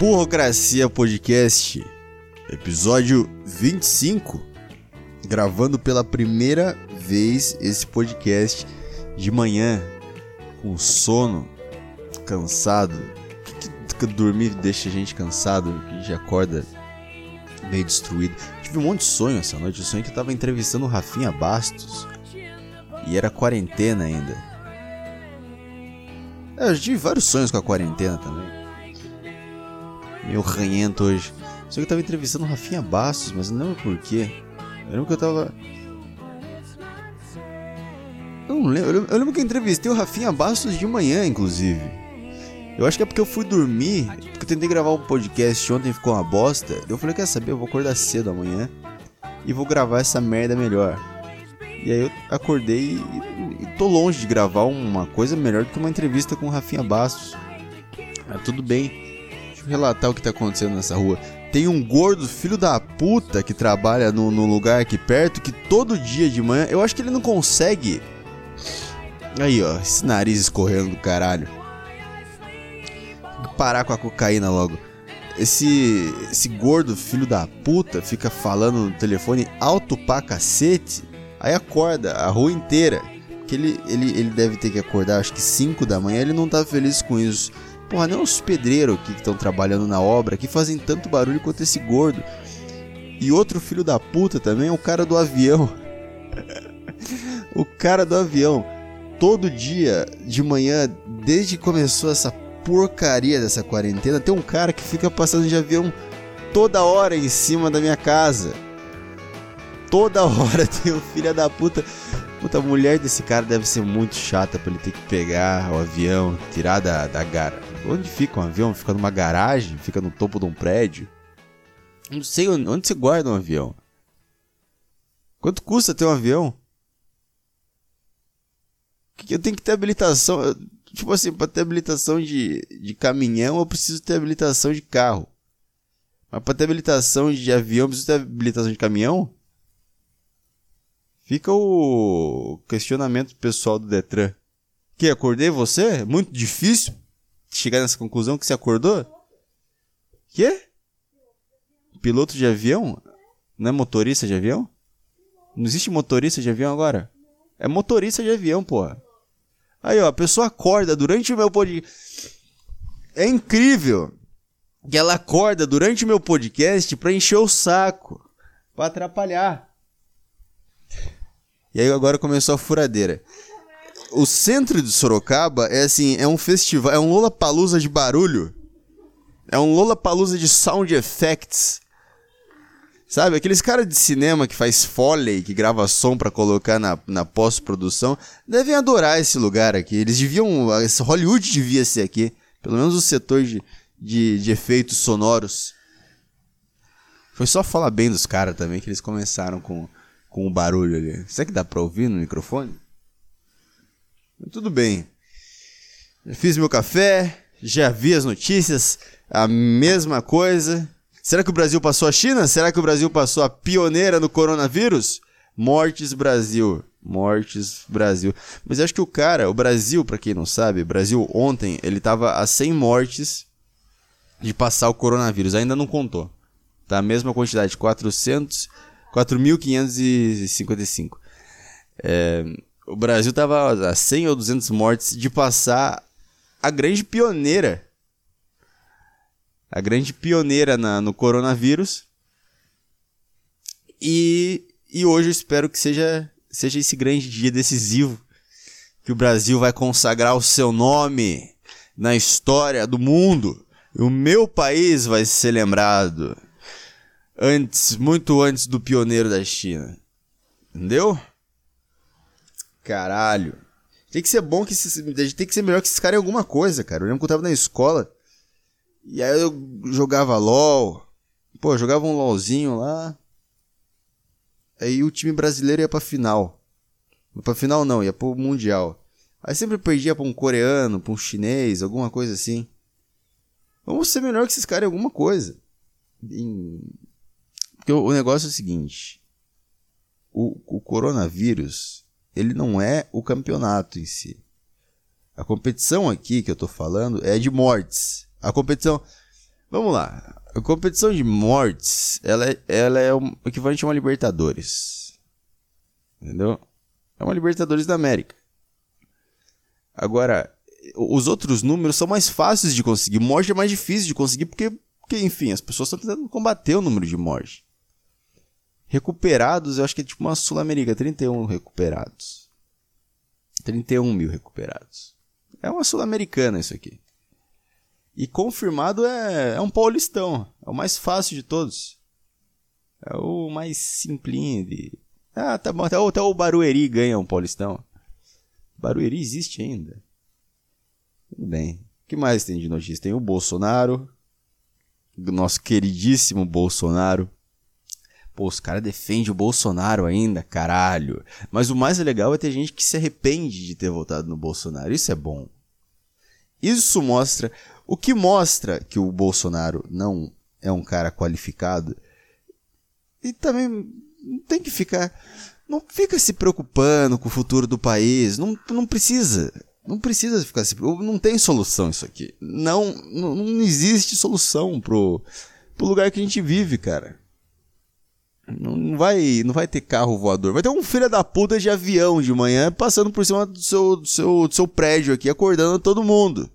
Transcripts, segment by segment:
Burocracia Podcast, episódio 25, gravando pela primeira vez esse podcast de manhã, com sono, cansado. Que, que dormir deixa a gente cansado, a gente acorda meio destruído. Tive um monte de sonho essa noite, eu sonhei que eu tava entrevistando o Rafinha Bastos. E era quarentena ainda. É, eu tive vários sonhos com a quarentena também meio ranhento hoje. Só que eu tava entrevistando o Rafinha Bastos, mas não lembro porquê. Eu lembro que eu tava. Eu não lembro. Eu lembro que eu entrevistei o Rafinha Bastos de manhã, inclusive. Eu acho que é porque eu fui dormir. Porque eu tentei gravar um podcast ontem ficou uma bosta. Eu falei, quer saber? Eu vou acordar cedo amanhã. E vou gravar essa merda melhor. E aí eu acordei e, e tô longe de gravar uma coisa melhor do que uma entrevista com o Rafinha Bastos. Mas tudo bem. Relatar o que tá acontecendo nessa rua. Tem um gordo filho da puta que trabalha no, no lugar aqui perto que todo dia de manhã. Eu acho que ele não consegue. Aí, ó, esse nariz escorrendo do caralho. Parar com a cocaína logo. Esse, esse gordo filho da puta fica falando no telefone alto pra cacete. Aí acorda a rua inteira. Que ele, ele, ele deve ter que acordar, acho que 5 da manhã. Ele não tá feliz com isso. Porra, não é os pedreiros que estão trabalhando na obra que fazem tanto barulho quanto esse gordo. E outro filho da puta também é o cara do avião. o cara do avião. Todo dia de manhã, desde que começou essa porcaria dessa quarentena, tem um cara que fica passando de avião toda hora em cima da minha casa. Toda hora tem um filho da puta Puta, a mulher desse cara deve ser muito chata pra ele ter que pegar o avião, tirar da, da gara. Onde fica um avião? Fica numa garagem? Fica no topo de um prédio? Não sei onde, você guarda um avião. Quanto custa ter um avião? Eu tenho que ter habilitação. Tipo assim, pra ter habilitação de, de caminhão, eu preciso ter habilitação de carro. Mas pra ter habilitação de avião, eu preciso ter habilitação de caminhão? Fica o questionamento pessoal do Detran. Que acordei você? Muito difícil chegar nessa conclusão que você acordou? Quê? Piloto de avião? Não é motorista de avião? Não existe motorista de avião agora? É motorista de avião, porra. Aí, ó, a pessoa acorda durante o meu podcast. É incrível que ela acorda durante o meu podcast pra encher o saco, pra atrapalhar. E aí agora começou a furadeira. O centro de Sorocaba é assim, é um festival, é um Lola Palusa de barulho. É um Lola Palusa de sound effects. Sabe, aqueles caras de cinema que faz foley, que grava som para colocar na, na pós-produção, devem adorar esse lugar aqui. Eles deviam. Esse Hollywood devia ser aqui. Pelo menos o setor de, de, de efeitos sonoros. Foi só falar bem dos caras também que eles começaram com com o barulho ali. Será que dá pra ouvir no microfone? Tudo bem. Já fiz meu café, já vi as notícias, a mesma coisa. Será que o Brasil passou a China? Será que o Brasil passou a pioneira no coronavírus? Mortes Brasil. Mortes Brasil. Mas acho que o cara, o Brasil, para quem não sabe, Brasil ontem, ele tava a 100 mortes de passar o coronavírus. Ainda não contou. Tá a mesma quantidade, 400 4.555. É, o Brasil estava a 100 ou 200 mortes de passar a grande pioneira. A grande pioneira na, no coronavírus. E, e hoje eu espero que seja, seja esse grande dia decisivo. Que o Brasil vai consagrar o seu nome na história do mundo. O meu país vai ser lembrado antes, muito antes do pioneiro da China. Entendeu? Caralho. Tem que ser bom que esses, tem que ser melhor que esses caras em alguma coisa, cara. Eu lembro que eu tava na escola e aí eu jogava LOL. Pô, jogava um LOLzinho lá. Aí o time brasileiro ia pra final. Pra final não, ia pro Mundial. Aí sempre perdia pra um coreano, pra um chinês, alguma coisa assim. Vamos ser melhor que esses caras em alguma coisa. Em porque o, negócio é o seguinte: o, o coronavírus ele não é o campeonato em si. A competição aqui que eu tô falando é de mortes. A competição. Vamos lá. A competição de mortes, ela é, ela é o equivalente a uma Libertadores. Entendeu? É uma Libertadores da América. Agora, os outros números são mais fáceis de conseguir. Morte é mais difícil de conseguir porque, porque enfim, as pessoas estão tentando combater o número de mortes. Recuperados, eu acho que é tipo uma Sul-América, 31 recuperados. 31 mil recuperados. É uma Sul-Americana isso aqui. E confirmado é, é um paulistão. É o mais fácil de todos. É o mais simplinho de. Ah, tá bom. Até, até o Barueri ganha um paulistão. Barueri existe ainda. Tudo bem. O que mais tem de notícia? Tem o Bolsonaro. Nosso queridíssimo Bolsonaro. Pô, os caras defendem o Bolsonaro ainda, caralho. Mas o mais legal é ter gente que se arrepende de ter votado no Bolsonaro. Isso é bom. Isso mostra. O que mostra que o Bolsonaro não é um cara qualificado. E também tem que ficar. Não fica se preocupando com o futuro do país. Não, não precisa. Não precisa ficar se Não tem solução isso aqui. Não, não, não existe solução pro, pro lugar que a gente vive, cara. Não vai, não vai ter carro voador. Vai ter um filho da puta de avião de manhã passando por cima do seu, do seu, do seu prédio aqui, acordando todo mundo.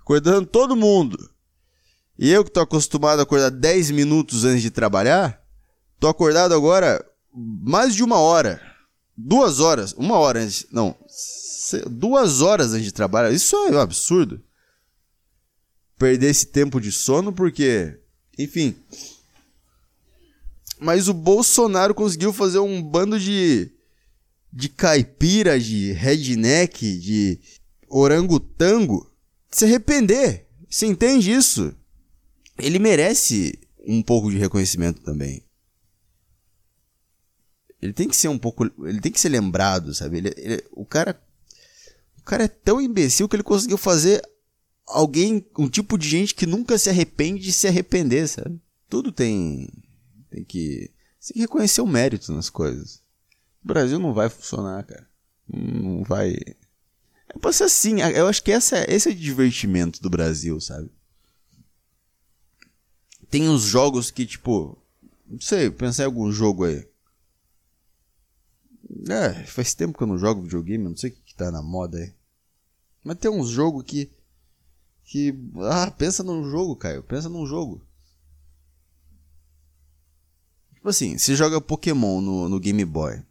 Acordando todo mundo. E eu que tô acostumado a acordar 10 minutos antes de trabalhar, tô acordado agora mais de uma hora. Duas horas. Uma hora antes. Não. Duas horas antes de trabalhar. Isso é um absurdo. Perder esse tempo de sono porque. Enfim. Mas o Bolsonaro conseguiu fazer um bando de. de caipira, de redneck, de orangotango se arrepender. Você entende isso? Ele merece um pouco de reconhecimento também. Ele tem que ser um pouco. Ele tem que ser lembrado, sabe? Ele, ele, o cara. O cara é tão imbecil que ele conseguiu fazer alguém. Um tipo de gente que nunca se arrepende de se arrepender, sabe? Tudo tem tem que, tem que reconhecer o mérito nas coisas. O Brasil não vai funcionar, cara. Não vai. É pra ser assim. Eu acho que essa, esse é o divertimento do Brasil, sabe? Tem uns jogos que, tipo. Não sei, pensar em algum jogo aí. É, faz tempo que eu não jogo videogame, não sei o que, que tá na moda aí. Mas tem uns jogos que. Que. Ah, pensa num jogo, Caio. Pensa num jogo. Tipo assim, você joga Pokémon no, no Game Boy.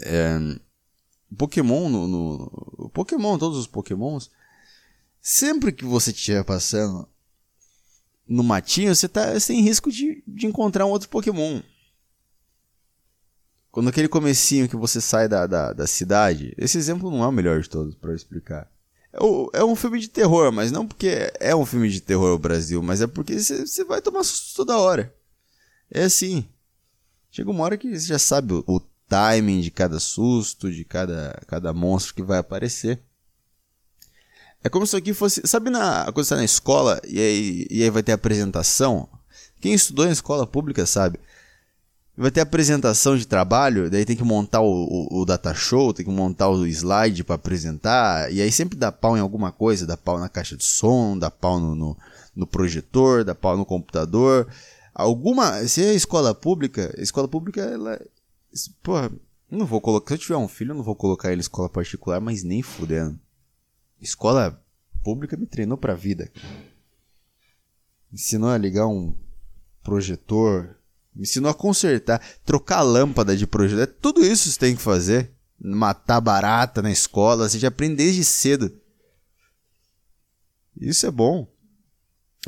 É, Pokémon no, no, Pokémon, todos os Pokémons. Sempre que você estiver passando no matinho, você tá sem risco de, de encontrar um outro Pokémon. Quando aquele comecinho que você sai da, da, da cidade, esse exemplo não é o melhor de todos para explicar. É, é, um filme de terror, mas não porque é um filme de terror o Brasil, mas é porque você vai tomar susto toda hora. É assim. Chega uma hora que você já sabe o, o timing de cada susto, de cada, cada monstro que vai aparecer. É como se aqui fosse. Sabe na, quando você tá na escola e aí, e aí vai ter apresentação? Quem estudou em escola pública sabe. Vai ter apresentação de trabalho, daí tem que montar o, o, o data show, tem que montar o slide para apresentar, e aí sempre dá pau em alguma coisa, dá pau na caixa de som, dá pau no, no, no projetor, dá pau no computador. Alguma. Se é escola pública, escola pública, ela. Porra, não vou colocar. Se eu tiver um filho, eu não vou colocar ele em escola particular, mas nem fudendo. Escola pública me treinou pra vida. Ensinou a ligar um projetor. Me ensinou a consertar, trocar lâmpada de projetor. É tudo isso você tem que fazer. Matar barata na escola. Você já aprende desde cedo. Isso é bom.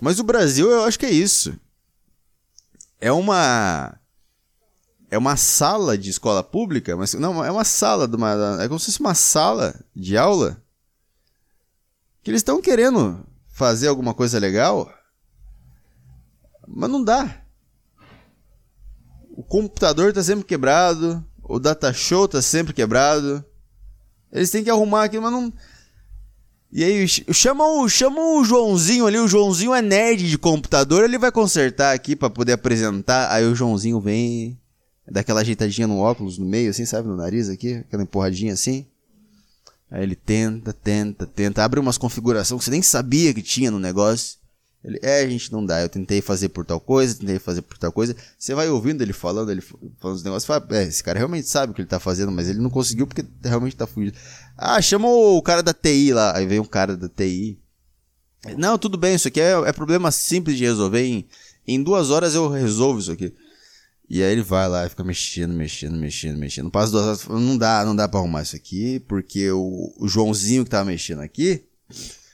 Mas o Brasil, eu acho que é isso é uma é uma sala de escola pública, mas não, é uma sala de uma, é como se fosse uma sala de aula que eles estão querendo fazer alguma coisa legal, mas não dá. O computador está sempre quebrado, o data show está sempre quebrado. Eles têm que arrumar aquilo, mas não e aí, chama o, chama o Joãozinho ali, o Joãozinho é nerd de computador, ele vai consertar aqui para poder apresentar. Aí o Joãozinho vem, dá aquela ajeitadinha no óculos, no meio, assim, sabe, no nariz aqui, aquela empurradinha assim. Aí ele tenta, tenta, tenta, abre umas configurações que você nem sabia que tinha no negócio. Ele, é, gente não dá. Eu tentei fazer por tal coisa, tentei fazer por tal coisa. Você vai ouvindo ele falando, ele falando os negócios, fala, é, esse cara realmente sabe o que ele tá fazendo, mas ele não conseguiu porque realmente tá fugindo. Ah, chama o cara da TI lá. Aí vem um cara da TI. Não, tudo bem, isso aqui é, é problema simples de resolver. Em, em duas horas eu resolvo isso aqui. E aí ele vai lá e fica mexendo, mexendo, mexendo, mexendo. Passa duas horas, não dá, não dá pra arrumar isso aqui, porque o, o Joãozinho que tava mexendo aqui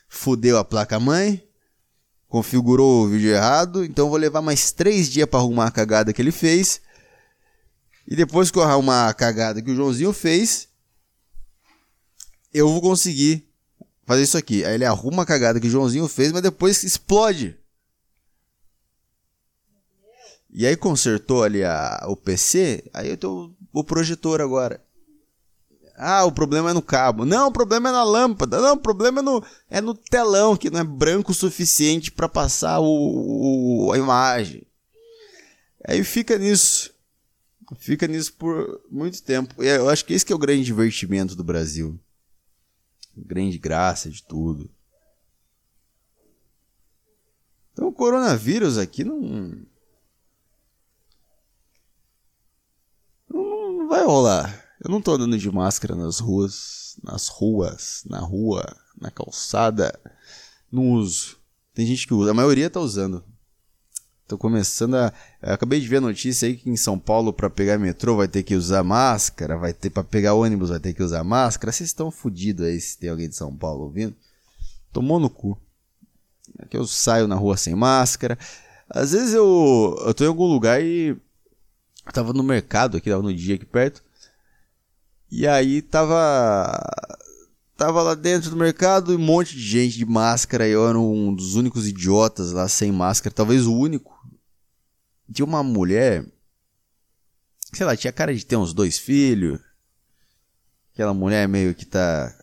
fudeu a placa-mãe, configurou o vídeo errado, então vou levar mais três dias para arrumar a cagada que ele fez. E depois que eu arrumar a cagada que o Joãozinho fez, eu vou conseguir fazer isso aqui. Aí ele arruma a cagada que o Joãozinho fez, mas depois explode. E aí consertou ali a, o PC, aí eu tenho o projetor agora. Ah, o problema é no cabo. Não, o problema é na lâmpada. Não, o problema é no, é no telão, que não é branco o suficiente para passar o, o, a imagem. Aí fica nisso. Fica nisso por muito tempo. E eu acho que esse que é o grande divertimento do Brasil. Grande graça de tudo. Então o coronavírus aqui não. Não, vai rolar. Eu não tô andando de máscara nas ruas, nas ruas, na rua, na calçada. Não uso. Tem gente que usa, a maioria tá usando. Tô começando a. Eu acabei de ver a notícia aí que em São Paulo, para pegar metrô, vai ter que usar máscara, vai ter para pegar ônibus, vai ter que usar máscara. Vocês estão fodidos aí se tem alguém de São Paulo ouvindo. Tomou no cu. É que eu saio na rua sem máscara. Às vezes eu, eu tô em algum lugar e. Eu tava no mercado aqui, tava no dia aqui perto. E aí tava. Tava lá dentro do mercado e um monte de gente de máscara. Eu era um dos únicos idiotas lá sem máscara, talvez o único. Tinha uma mulher. Sei lá, tinha cara de ter uns dois filhos. Aquela mulher meio que tá.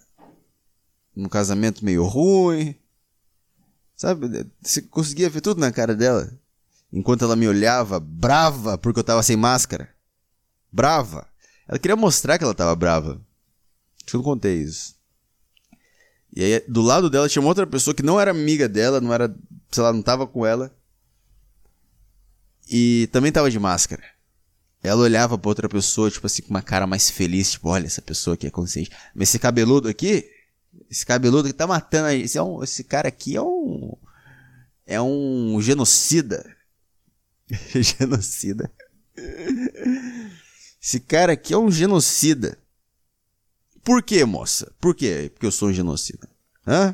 num casamento meio ruim. Sabe? Você conseguia ver tudo na cara dela. Enquanto ela me olhava, brava, porque eu tava sem máscara. Brava. Ela queria mostrar que ela tava brava. Acho que eu não contei isso. E aí, do lado dela tinha uma outra pessoa que não era amiga dela, não era, sei lá, não tava com ela. E também tava de máscara. Ela olhava pra outra pessoa, tipo assim, com uma cara mais feliz, tipo, olha, essa pessoa aqui é consciente. Mas esse cabeludo aqui, esse cabeludo que tá matando a gente, esse, é um, esse cara aqui é um. É um genocida. genocida. Esse cara aqui é um genocida. Por quê, moça? Por quê? Porque eu sou um genocida. Hã?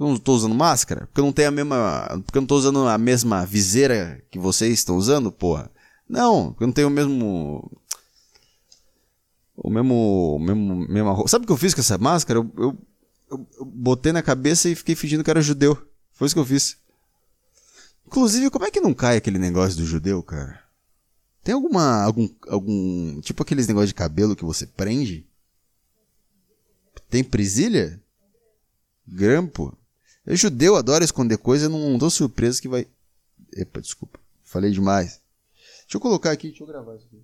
Eu não tô usando máscara? Porque eu não tenho a mesma. Porque eu não tô usando a mesma viseira que vocês estão usando, porra? Não, porque eu não tenho o mesmo. O mesmo. O mesmo mesma. Sabe o que eu fiz com essa máscara? Eu, eu, eu, eu botei na cabeça e fiquei fingindo que era judeu. Foi isso que eu fiz. Inclusive, como é que não cai aquele negócio do judeu, cara? Tem alguma. algum. algum. Tipo aqueles negócios de cabelo que você prende? Tem presilha? Grampo? Eu judeu adoro esconder coisa, não, não tô surpreso que vai. Epa, desculpa. Falei demais. Deixa eu colocar aqui, deixa eu gravar isso aqui.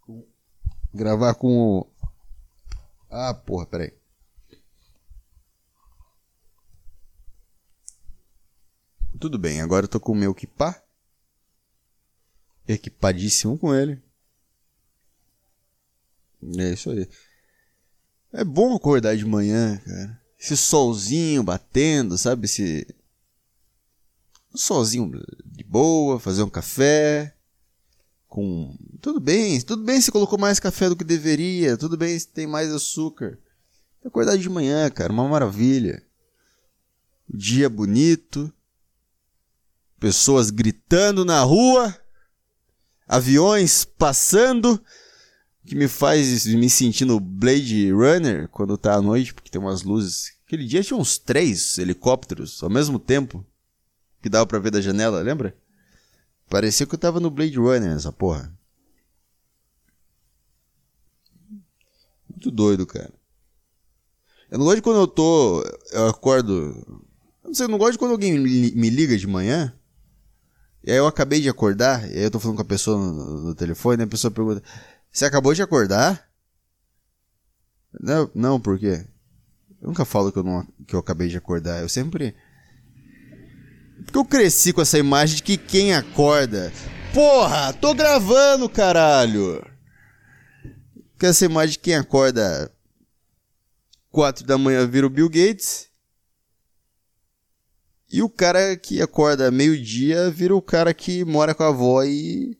Com... Gravar com o. Ah, porra, peraí. Tudo bem, agora eu tô com o meu kipá equipadíssimo com ele. É isso aí. É bom acordar de manhã, cara. Esse solzinho batendo, sabe? Esse. Um solzinho de boa, fazer um café. Com. Tudo bem, tudo bem se colocou mais café do que deveria. Tudo bem se tem mais açúcar. Acordar de manhã, cara, uma maravilha. O dia bonito. Pessoas gritando na rua aviões passando, que me faz me sentir no Blade Runner quando tá à noite, porque tem umas luzes. Aquele dia tinha uns três helicópteros ao mesmo tempo, que dava pra ver da janela, lembra? Parecia que eu tava no Blade Runner, essa porra. Muito doido, cara. Eu não gosto de quando eu tô. Eu acordo. Eu não sei, eu não gosto de quando alguém me liga de manhã e aí eu acabei de acordar, e aí eu tô falando com a pessoa no, no telefone, a pessoa pergunta: Você acabou de acordar? Não, não, por quê? Eu nunca falo que eu não, que eu acabei de acordar. Eu sempre. Porque eu cresci com essa imagem de que quem acorda. Porra, tô gravando, caralho! Com essa imagem de quem acorda 4 da manhã vira o Bill Gates. E o cara que acorda meio-dia vira o cara que mora com a avó e.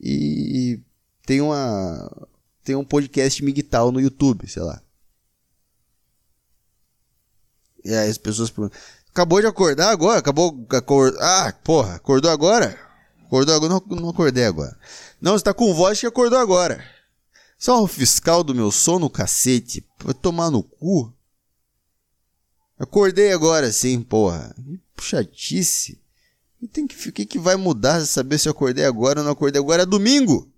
E tem uma. Tem um podcast migtal no YouTube, sei lá. E aí as pessoas perguntam: Acabou de acordar agora? Acabou. Acor... Ah, porra, acordou agora? Acordou agora? Não, não acordei agora. Não, você tá com voz que acordou agora. Só o fiscal do meu sono, cacete. Vai tomar no cu. Acordei agora sim, porra. Chatice. E tem que, o que, que vai mudar saber se eu acordei agora ou não acordei agora? É domingo.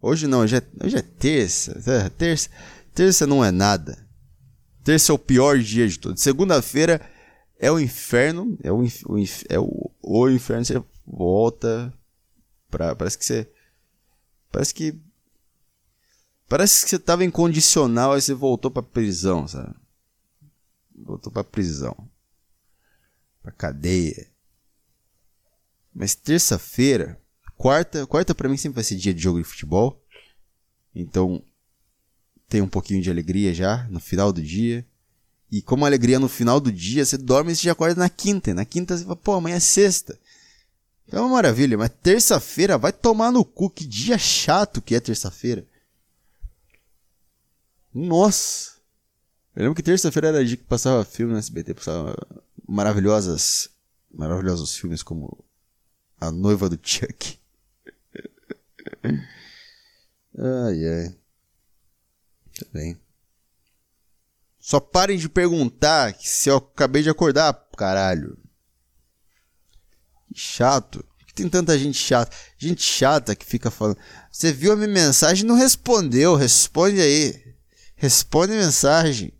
Hoje não, hoje é, hoje é terça. É, terça. Terça não é nada. Terça é o pior dia de todos. Segunda-feira é o inferno. É o, é o, o inferno. Você volta pra. Parece que você. Parece que. Parece que você tava em condicional, aí você voltou pra prisão, sabe? Voltou pra prisão. Pra cadeia. Mas terça-feira. Quarta. Quarta pra mim sempre vai ser dia de jogo de futebol. Então tem um pouquinho de alegria já no final do dia. E como alegria no final do dia, você dorme e você já acorda na quinta. Na quinta você fala, pô, amanhã é sexta. É uma maravilha, mas terça-feira vai tomar no cu. Que dia chato que é terça-feira. Nossa! Eu lembro que terça-feira era dia que passava filme no SBT, passava maravilhosas, maravilhosos filmes como A Noiva do Chuck. ai, ai. Tudo bem. Só parem de perguntar se eu acabei de acordar, caralho. Que chato. Por que tem tanta gente chata? Gente chata que fica falando. Você viu a minha mensagem e não respondeu. Responde aí. Responde a mensagem.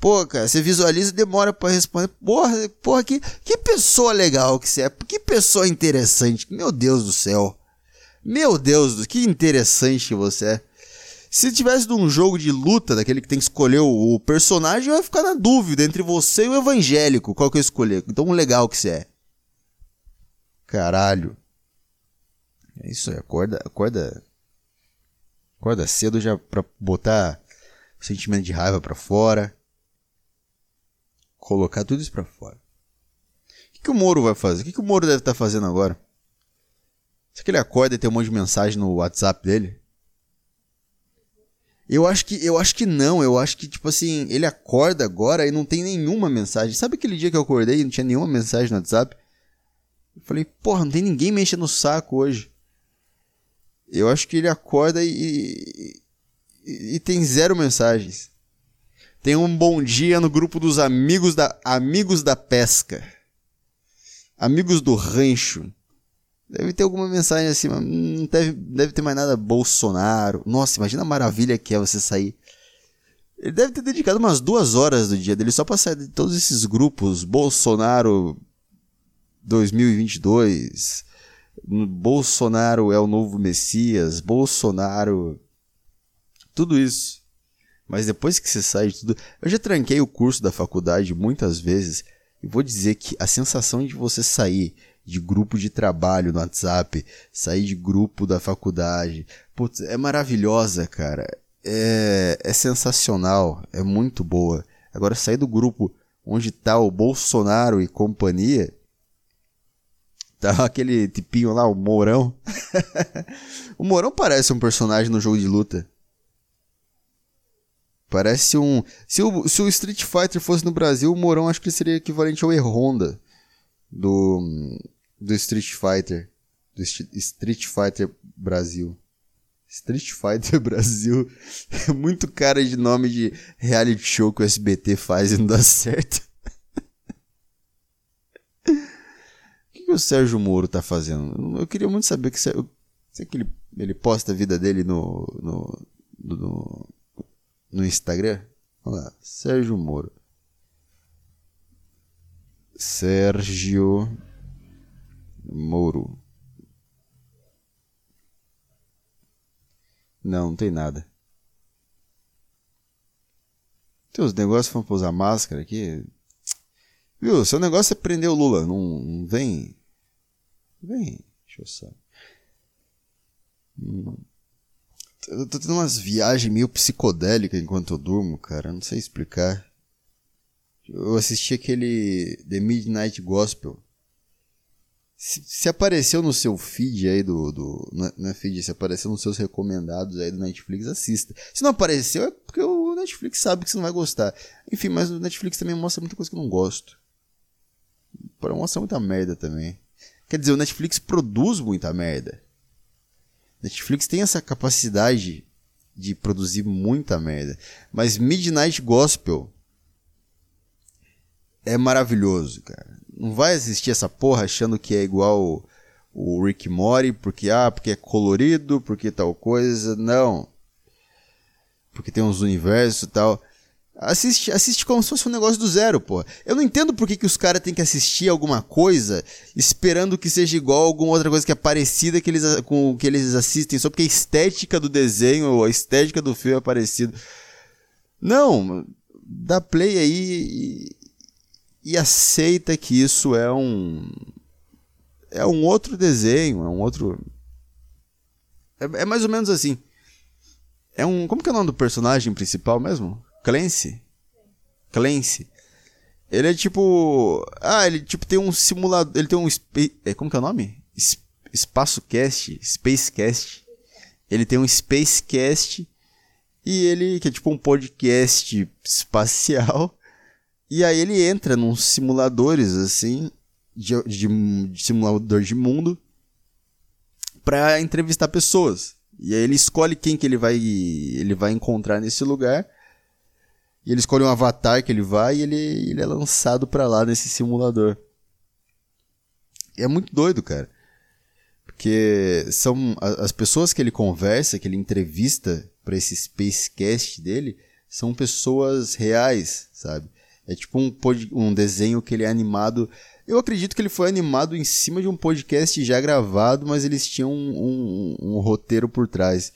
Pô, cara, você visualiza e demora para responder. Porra, porra, que, que pessoa legal que você é. Que pessoa interessante. Meu Deus do céu. Meu Deus, do que interessante que você é. Se tivesse de um jogo de luta, daquele que tem que escolher o, personagem, eu ia ficar na dúvida entre você e o evangélico, qual que eu escolher. Então legal que você é. Caralho. É isso aí, acorda, acorda. Acorda cedo já pra botar o sentimento de raiva pra fora. Colocar tudo isso pra fora. O que, que o Moro vai fazer? O que, que o Moro deve estar tá fazendo agora? Será que ele acorda e tem um monte de mensagem no WhatsApp dele? Eu acho que eu acho que não, eu acho que tipo assim, ele acorda agora e não tem nenhuma mensagem. Sabe aquele dia que eu acordei e não tinha nenhuma mensagem no WhatsApp? Eu falei, porra, não tem ninguém mexendo no saco hoje. Eu acho que ele acorda e, e, e tem zero mensagens. Tem um bom dia no grupo dos amigos da amigos da pesca. Amigos do rancho. Deve ter alguma mensagem assim, mas não deve, deve ter mais nada Bolsonaro. Nossa, imagina a maravilha que é você sair. Ele deve ter dedicado umas duas horas do dia dele só pra sair de todos esses grupos. Bolsonaro 2022. Bolsonaro é o novo Messias. Bolsonaro. Tudo isso. Mas depois que você sai de tudo. Eu já tranquei o curso da faculdade muitas vezes. E vou dizer que a sensação de você sair de grupo de trabalho no WhatsApp, sair de grupo da faculdade. Putz, é maravilhosa, cara. É, é sensacional, é muito boa. Agora, sair do grupo onde tá o Bolsonaro e companhia. Tá aquele tipinho lá, o Mourão. o Mourão parece um personagem no jogo de luta. Parece um. Se o, se o Street Fighter fosse no Brasil, o Mourão acho que seria equivalente ao E-Honda do, do Street Fighter. Do Street Fighter Brasil. Street Fighter Brasil. É muito cara de nome de reality show que o SBT faz e não dá certo. o que, que o Sérgio Moro tá fazendo? Eu queria muito saber que será que ele, ele posta a vida dele no, no, no, no Instagram. Olha lá, Sérgio Moro. Sérgio Moro. Não, não tem nada. Tem uns negócios falando pra usar máscara aqui. Viu? Seu negócio é prender o Lula. Não, não vem. Vem. Deixa eu saber. Eu tô tendo umas viagens meio psicodélicas enquanto eu durmo, cara. Não sei explicar. Eu assisti aquele The Midnight Gospel. Se, se, apareceu no seu feed aí do. do na, é feed, se apareceu nos seus recomendados aí do Netflix, assista. Se não apareceu, é porque o Netflix sabe que você não vai gostar. Enfim, mas o Netflix também mostra muita coisa que eu não gosto. Para mostrar muita merda também. Quer dizer, o Netflix produz muita merda. Netflix tem essa capacidade de produzir muita merda. Mas Midnight Gospel é maravilhoso, cara. Não vai assistir essa porra achando que é igual o Rick Mori, porque ah, porque é colorido, porque tal coisa. Não. Porque tem uns universos e tal. Assiste, assiste como se fosse um negócio do zero, pô. Eu não entendo por que, que os caras têm que assistir alguma coisa esperando que seja igual a alguma outra coisa que é parecida que eles, com o que eles assistem, só porque a estética do desenho ou a estética do filme é parecida. Não, dá play aí e aceita que isso é um é um outro desenho, é um outro é, é, mais ou menos assim. É um como que é o nome do personagem principal mesmo? Clancy. Clancy. Ele é tipo, ah, ele tipo tem um simulador, ele tem um é, como que é o nome? Espaço Cast, Space Cast. Ele tem um Space Cast e ele que é tipo um podcast espacial e aí ele entra nos simuladores, assim, de, de, de simulador de mundo, para entrevistar pessoas. E aí ele escolhe quem que ele vai, ele vai encontrar nesse lugar. E ele escolhe um avatar que ele vai e ele, ele é lançado para lá nesse simulador. E é muito doido, cara. Porque são as pessoas que ele conversa, que ele entrevista para esse Spacecast dele, são pessoas reais, sabe? É tipo um, um desenho que ele é animado. Eu acredito que ele foi animado em cima de um podcast já gravado, mas eles tinham um, um, um roteiro por trás.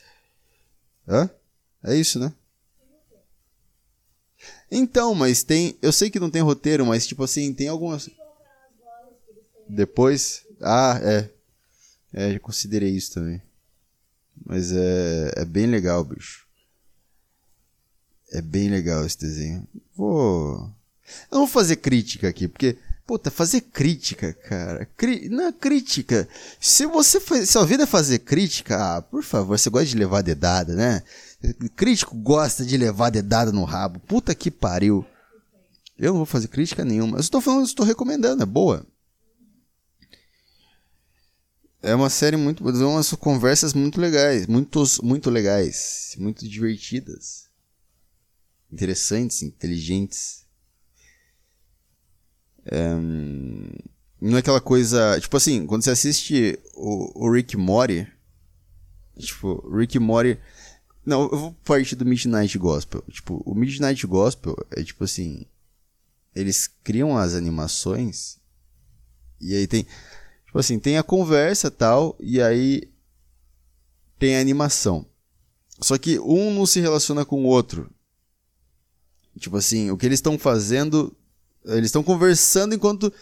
Hã? É isso, né? Então, mas tem. Eu sei que não tem roteiro, mas tipo assim, tem algumas. Depois. Ah, é. É, já considerei isso também. Mas é, é bem legal, bicho. É bem legal esse desenho. Vou. Eu não vou fazer crítica aqui, porque, puta, fazer crítica, cara. Cri... Não, crítica. Se você faz. Sua vida é fazer crítica, ah, por favor, você gosta de levar dedada, né? Crítico gosta de levar dedada no rabo. Puta que pariu. Eu não vou fazer crítica nenhuma. Eu estou falando, estou recomendando, é boa. É uma série muito. umas conversas muito legais. Muitos, muito legais. Muito divertidas. Interessantes, inteligentes. É, não é aquela coisa. Tipo assim, quando você assiste o, o Rick Mori. Tipo, Rick Mori. Não, eu vou partir do Midnight Gospel. Tipo, o Midnight Gospel é tipo assim. Eles criam as animações. E aí tem. Tipo assim, tem a conversa tal. E aí. Tem a animação. Só que um não se relaciona com o outro. Tipo assim, o que eles estão fazendo eles estão conversando enquanto.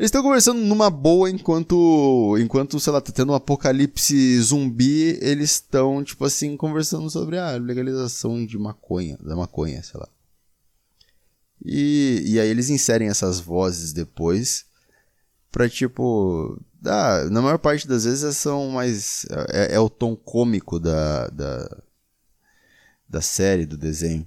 Eles estão conversando numa boa enquanto. Enquanto, sei lá, tá tendo um apocalipse zumbi. Eles estão, tipo assim, conversando sobre a legalização de maconha. Da maconha, sei lá. E, e aí eles inserem essas vozes depois. Pra tipo. Ah, na maior parte das vezes são mais. É, é o tom cômico da, da. Da série, do desenho.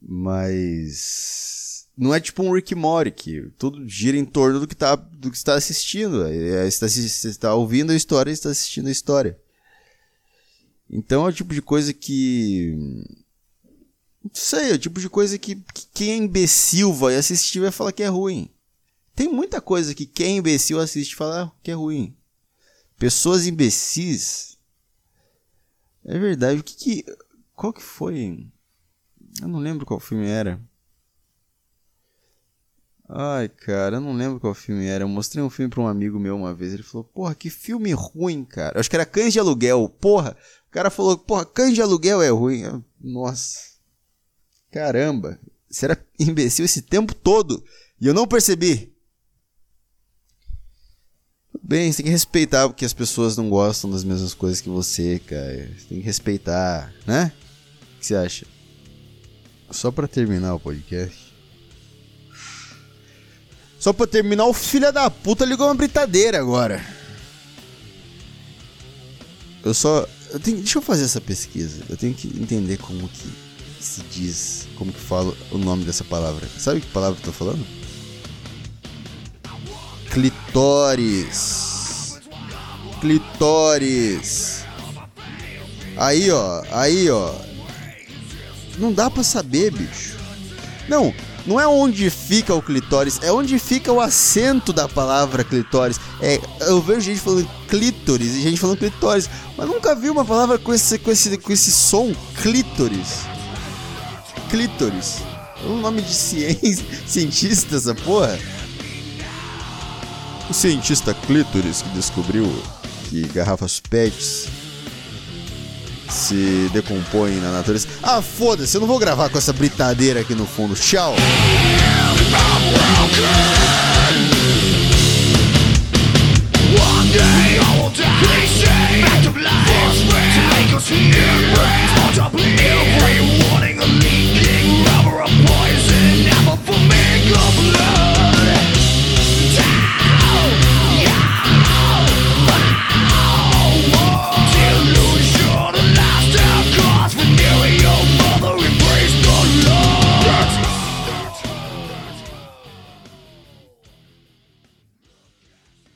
Mas não é tipo um Rick Mori que tudo gira em torno do que tá do que está assistindo. É, está, você está ouvindo a história e está assistindo a história. Então é o tipo de coisa que não sei, é o tipo de coisa que, que quem é imbecil vai assistir vai falar que é ruim. Tem muita coisa que quem é imbecil assiste e fala que é ruim. Pessoas imbecis. É verdade. O que que. Qual que foi? Eu não lembro qual filme era. Ai, cara, eu não lembro qual filme era. Eu mostrei um filme pra um amigo meu uma vez. Ele falou, porra, que filme ruim, cara. Eu acho que era Cães de Aluguel. Porra, o cara falou, porra, Cães de Aluguel é ruim. Eu, nossa. Caramba, você era imbecil esse tempo todo e eu não percebi. Bem, você tem que respeitar porque as pessoas não gostam das mesmas coisas que você, cara. Você tem que respeitar, né? O que você acha? Só pra terminar o podcast. Só pra terminar, o filho da puta ligou uma britadeira agora. Eu só. Eu tenho, deixa eu fazer essa pesquisa. Eu tenho que entender como que se diz, como que fala o nome dessa palavra. Sabe que palavra eu tô falando? Clitóris. Clitóris. Aí, ó. Aí, ó. Não dá pra saber, bicho. Não, não é onde fica o clitóris, é onde fica o acento da palavra clitóris. É, eu vejo gente falando clítoris e gente falando clitóris, mas nunca vi uma palavra com esse, com esse, com esse som clítoris. Clítoris. É um nome de ciência, cientista essa porra. O cientista Clítoris que descobriu que garrafas PETs se decompõe na natureza. Ah, foda-se, eu não vou gravar com essa britadeira aqui no fundo. Tchau!